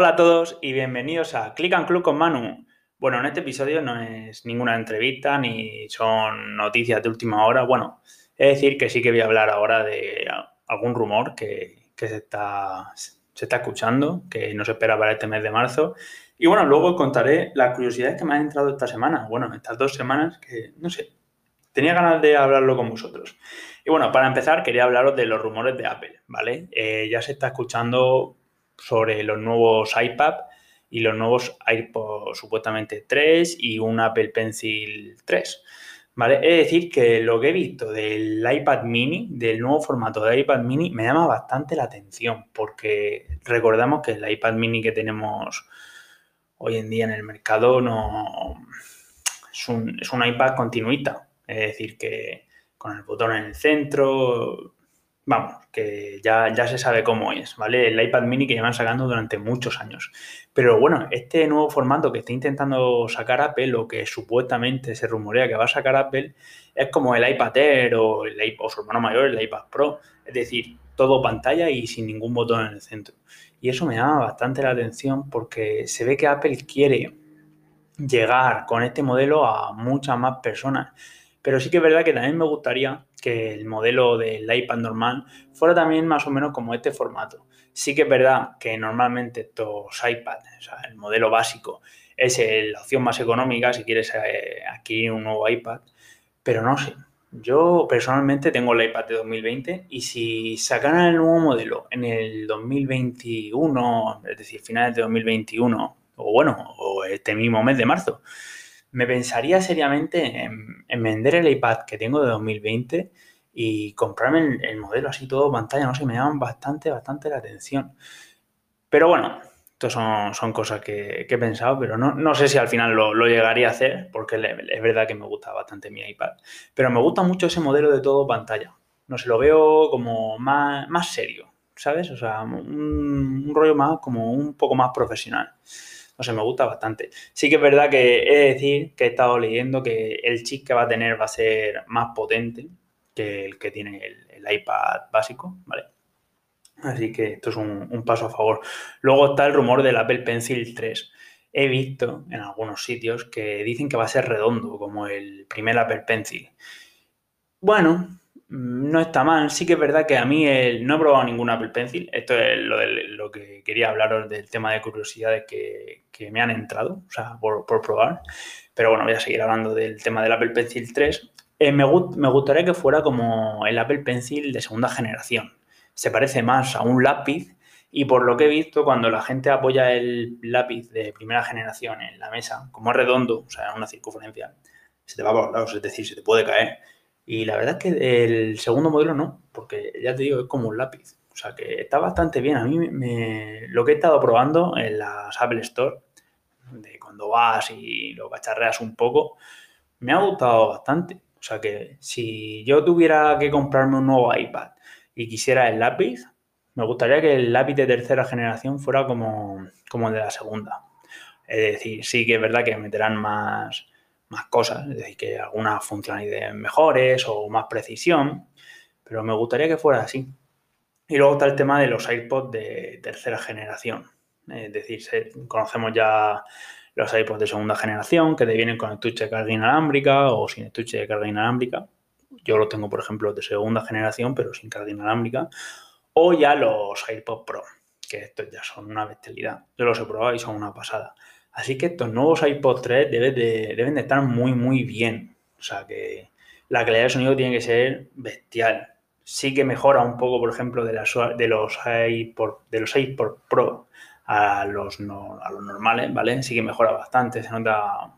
Hola a todos y bienvenidos a Click and Club con Manu. Bueno, en este episodio no es ninguna entrevista ni son noticias de última hora. Bueno, es decir que sí que voy a hablar ahora de algún rumor que, se, está, escuchando, que no se espera para este mes de marzo. Y bueno, luego contaré las curiosidades que me han entrado esta semana. Bueno, estas dos semanas que, no sé, tenía ganas de hablarlo con vosotros. Y bueno, para empezar, quería hablaros de los rumores de Apple, ¿vale? Eh, ya se está escuchando sobre los nuevos iPad y los nuevos iPod supuestamente 3 y un Apple Pencil 3. ¿Vale? Es decir, que lo que he visto del iPad mini, del nuevo formato de iPad mini, me llama bastante la atención, porque recordamos que el iPad mini que tenemos hoy en día en el mercado no es un, es un iPad continuita. Es decir, que con el botón en el centro, vamos, que ya, ya se sabe cómo es, ¿vale? El iPad mini que llevan sacando durante muchos años. Pero bueno, este nuevo formato que está intentando sacar Apple, o que supuestamente se rumorea que va a sacar Apple, es como el iPad Air o, el, o su hermano mayor, el iPad Pro. Es decir, todo pantalla y sin ningún botón en el centro. Y eso me llama bastante la atención porque se ve que Apple quiere llegar con este modelo a muchas más personas. Pero sí que es verdad que también me gustaría que el modelo del iPad normal fuera también más o menos como este formato. Sí que es verdad que normalmente estos iPads, o sea, el modelo básico, es la opción más económica si quieres eh, adquirir un nuevo iPad, pero no sé. Yo personalmente tengo el iPad de 2020 y si sacaran el nuevo modelo en el 2021, es decir, finales de 2021, o bueno, o este mismo mes de marzo, me pensaría seriamente en, vender el iPad que tengo de 2020 y comprarme el, modelo así todo pantalla, no sé, me llaman bastante, bastante la atención. Pero bueno, esto son, cosas que, he pensado, pero no, sé si al final lo, llegaría a hacer, porque es verdad que me gusta bastante mi iPad. Pero me gusta mucho ese modelo de todo pantalla. No sé, lo veo como más, más serio, ¿sabes? O sea, un rollo más, como un poco más profesional no sé, me gusta bastante. Sí que es verdad que he de decir que he estado leyendo que el chip que va a tener va a ser más potente que el que tiene el, iPad básico, ¿vale? Así que esto es un, paso a favor. Luego está el rumor del Apple Pencil 3. He visto en algunos sitios que dicen que va a ser redondo, como el primer Apple Pencil. Bueno, no está mal. Sí que es verdad que a mí no he probado ningún Apple Pencil. Esto es lo, de, lo que quería hablaros del tema de curiosidades que, me han entrado, o sea, por, probar. Pero bueno, voy a seguir hablando del tema del Apple Pencil 3. Eh, me, me gustaría que fuera como el Apple Pencil de segunda generación. Se parece más a un lápiz y por lo que he visto, cuando la gente apoya el lápiz de primera generación en la mesa, como es redondo, o sea, una circunferencia, se te va por los lados, es decir, se te puede caer y la verdad es que el segundo modelo no, porque ya te digo, es como un lápiz. O sea que está bastante bien. A mí lo que he estado probando en las Apple Store, de cuando vas y lo cacharreas un poco, me ha gustado bastante. O sea que si yo tuviera que comprarme un nuevo iPad y quisiera el lápiz, me gustaría que el lápiz de tercera generación fuera como, como el de la segunda. Es decir, sí que es verdad que meterán más, más cosas, es decir, que algunas funcionalidades mejores o más precisión, pero me gustaría que fuera así. Y luego está el tema de los AirPods de tercera generación, es decir, conocemos ya los iPods de segunda generación que te vienen con estuche de carga inalámbrica o sin estuche de carga inalámbrica. Yo lo tengo, por ejemplo, de segunda generación, pero sin carga inalámbrica. O ya los AirPods Pro, que estos ya son una bestialidad. Yo los he probado y son una pasada. Así que estos nuevos iPod 3 deben de, deben de estar muy, muy bien. O sea que la calidad de sonido tiene que ser bestial. Sí que mejora un poco, por ejemplo, de, las, de los iPod, de los iPod Pro a los, a los normales, ¿vale? Sí que mejora bastante, se nota,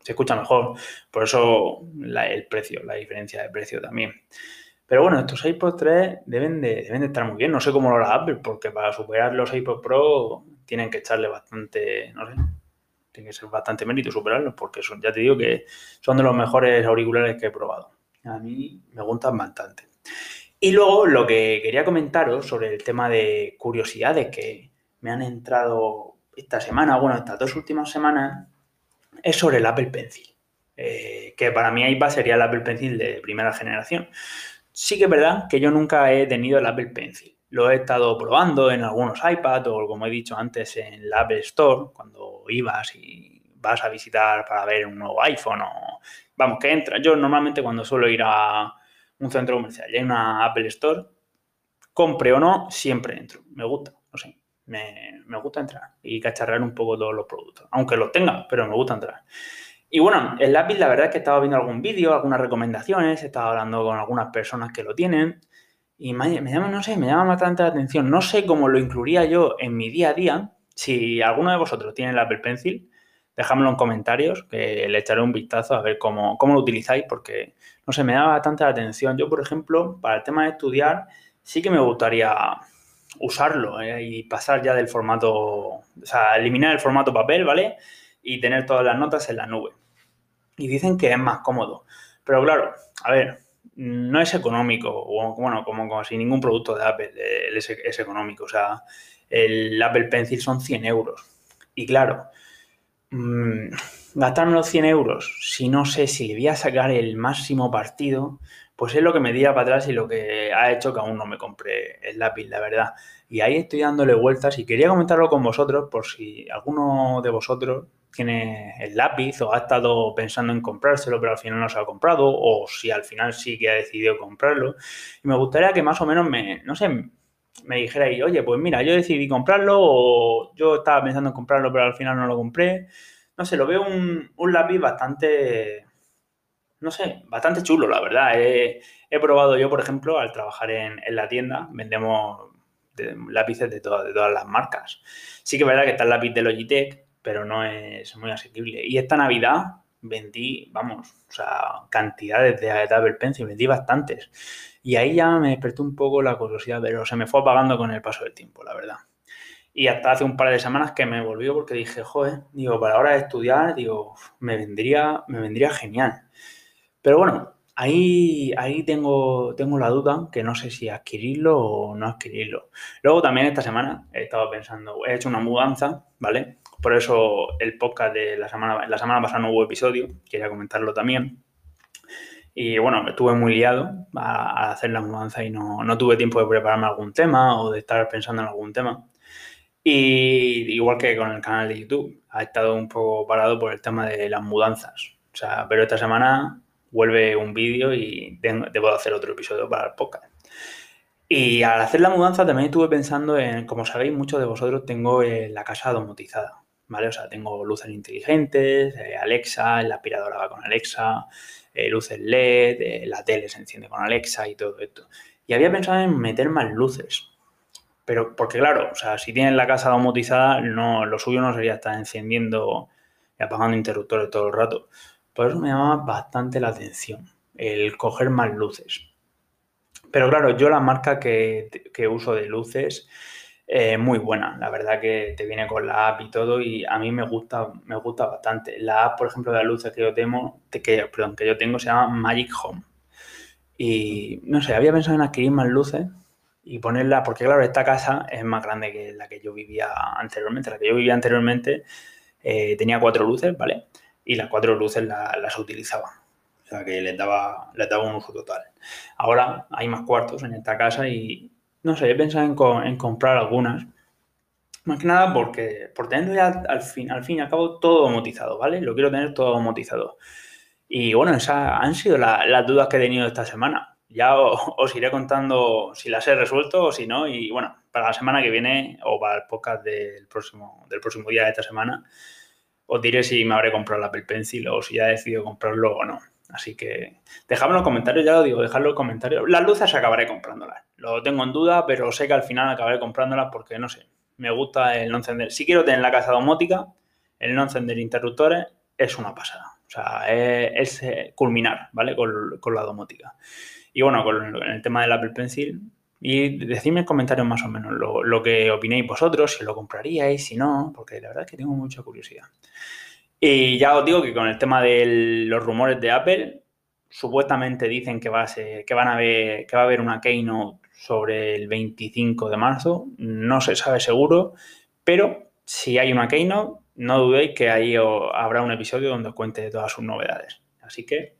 se escucha mejor. Por eso el precio, la diferencia de precio también. Pero bueno, estos iPod 3 deben de, deben de estar muy bien. No sé cómo lo hará Apple, porque para superar los iPod Pro tienen que echarle bastante, no sé, tiene que ser bastante mérito superarlos porque son, ya te digo que son de los mejores auriculares que he probado. A mí me gustan bastante. Y luego lo que quería comentaros sobre el tema de curiosidades que me han entrado esta semana, bueno, estas dos últimas semanas, es sobre el Apple Pencil. Eh, que para mí iPad sería el Apple Pencil de primera generación. Sí que es verdad que yo nunca he tenido el Apple Pencil. Lo he estado probando en algunos iPads o como he dicho antes en la Apple Store, cuando ibas y vas a visitar para ver un nuevo iPhone o vamos, que entra. Yo normalmente cuando suelo ir a un centro comercial y hay una Apple Store, compre o no, siempre entro. Me gusta, no sé. Me, me, gusta entrar y cacharrar un poco todos los productos. Aunque los tenga, pero me gusta entrar. Y bueno, el lápiz, la verdad es que estaba viendo algún vídeo, algunas recomendaciones, estaba hablando con algunas personas que lo tienen y me, llama, no sé, me llama bastante la atención. No sé cómo lo incluiría yo en mi día a día. Si alguno de vosotros tiene el Apple Pencil, dejadmelo en comentarios, que le echaré un vistazo a ver cómo, cómo lo utilizáis, porque, no sé, me llama bastante la atención. Yo, por ejemplo, para el tema de estudiar, sí que me gustaría usarlo eh, y pasar ya del formato, o sea, eliminar el formato papel, ¿vale? Y tener todas las notas en la nube. Y dicen que es más cómodo. Pero claro, a ver, no es económico, o bueno, como, como si ningún producto de Apple es, es, económico. O sea, el Apple Pencil son 100 euros. Y claro, mmm, gastarme los 100 euros si no sé si le voy a sacar el máximo partido, pues es lo que me tira para atrás y lo que ha hecho que aún no me compré el lápiz, la verdad. Y ahí estoy dándole vueltas y quería comentarlo con vosotros por si alguno de vosotros tiene el lápiz o ha estado pensando en comprárselo pero al final no se ha comprado o si al final sí que ha decidido comprarlo. Y me gustaría que más o menos me, no sé, me dijerais, oye, pues mira, yo decidí comprarlo o yo estaba pensando en comprarlo pero al final no lo compré. No sé, lo veo un, un lápiz bastante no sé, bastante chulo, la verdad. He, probado yo, por ejemplo, al trabajar en, la tienda, vendemos lápices de, todas de todas las marcas. Sí que es verdad que está el lápiz de Logitech, pero no es muy asequible. Y esta Navidad vendí, vamos, o sea, cantidades de Apple Pencil, vendí bastantes. Y ahí ya me despertó un poco la curiosidad, pero se me fue apagando con el paso del tiempo, la verdad. Y hasta hace un par de semanas que me volvió porque dije, joder, digo, para la hora de estudiar, digo, me vendría, me vendría genial. Pero bueno, ahí, ahí tengo, tengo la duda que no sé si adquirirlo o no adquirirlo. Luego también esta semana he estado pensando, he hecho una mudanza, ¿vale? Por eso el podcast de la semana, la semana pasada no hubo episodio, quería comentarlo también. Y bueno, estuve muy liado a, hacer la mudanza y no, no, tuve tiempo de prepararme algún tema o de estar pensando en algún tema. Y igual que con el canal de YouTube, ha estado un poco parado por el tema de las mudanzas. O sea, pero esta semana vuelve un vídeo y debo hacer otro episodio para el podcast. Y al hacer la mudanza también estuve pensando en, como sabéis, muchos de vosotros tengo eh, la casa domotizada, ¿vale? O sea, tengo luces inteligentes, eh, Alexa, la aspiradora va con Alexa, eh, luces LED, eh, la tele se enciende con Alexa y todo esto. Y había pensado en meter más luces. Pero, porque claro, o sea, si tienes la casa domotizada, no, lo suyo no sería estar encendiendo y apagando interruptores todo el rato. Por eso me llamaba bastante la atención el coger más luces. Pero claro, yo la marca que, que uso de luces es eh, muy buena. La verdad que te viene con la app y todo y a mí me gusta, me gusta bastante. La app, por ejemplo, de las luces que yo tengo, que, perdón, que yo tengo se llama Magic Home. Y no sé, había pensado en adquirir más luces y ponerla, porque claro, esta casa es más grande que la que yo vivía anteriormente. La que yo vivía anteriormente eh, tenía cuatro luces, ¿vale? y las cuatro luces las utilizaba. O sea que les daba, les daba un uso total. Ahora hay más cuartos en esta casa y no sé, he pensado en, en comprar algunas. Más que nada porque por tenerlo ya al fin, al fin y al cabo todo domotizado, ¿vale? Lo quiero tener todo domotizado. Y bueno, esas han sido las dudas que he tenido esta semana. Ya os, iré contando si las he resuelto o si no. Y bueno, para la semana que viene o para el podcast del próximo, del próximo día de esta semana, os diré si me habré comprado el Apple Pencil o si ya he decidido comprarlo o no. Así que dejadme en los comentarios, ya lo digo, dejadlo en los comentarios. Las luces acabaré comprándolas. Lo tengo en duda, pero sé que al final acabaré comprándolas porque, no sé, me gusta el no encender. Si quiero tener la casa domótica, el no encender interruptores es una pasada. O sea, es, eh, culminar, ¿vale? Con, con, la domótica. Y bueno, con el tema del Apple Pencil, y decidme en comentarios más o menos lo, lo, que opinéis vosotros, si lo compraríais, si no, porque la verdad es que tengo mucha curiosidad. Y ya os digo que con el tema de los rumores de Apple, supuestamente dicen que va a, ser, que van a ver, que va a haber una keynote sobre el 25 de marzo. No se sabe seguro, pero si hay una keynote, no dudéis que ahí habrá un episodio donde os cuente todas sus novedades. Así que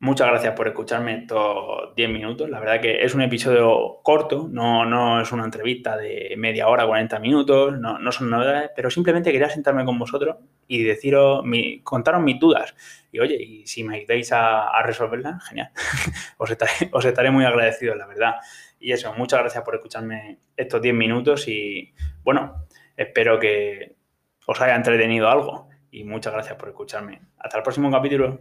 Muchas gracias por escucharme estos 10 minutos. La verdad que es un episodio corto, no, no es una entrevista de media hora, 40 minutos, no, no son novedades, pero simplemente quería sentarme con vosotros y deciros, mi, contaros mis dudas. Y oye, y si me ayudáis a, a resolverlas, genial. os, estaré, os estaré muy agradecido, la verdad. Y eso, muchas gracias por escucharme estos 10 minutos y bueno, espero que os haya entretenido algo y muchas gracias por escucharme. Hasta el próximo capítulo.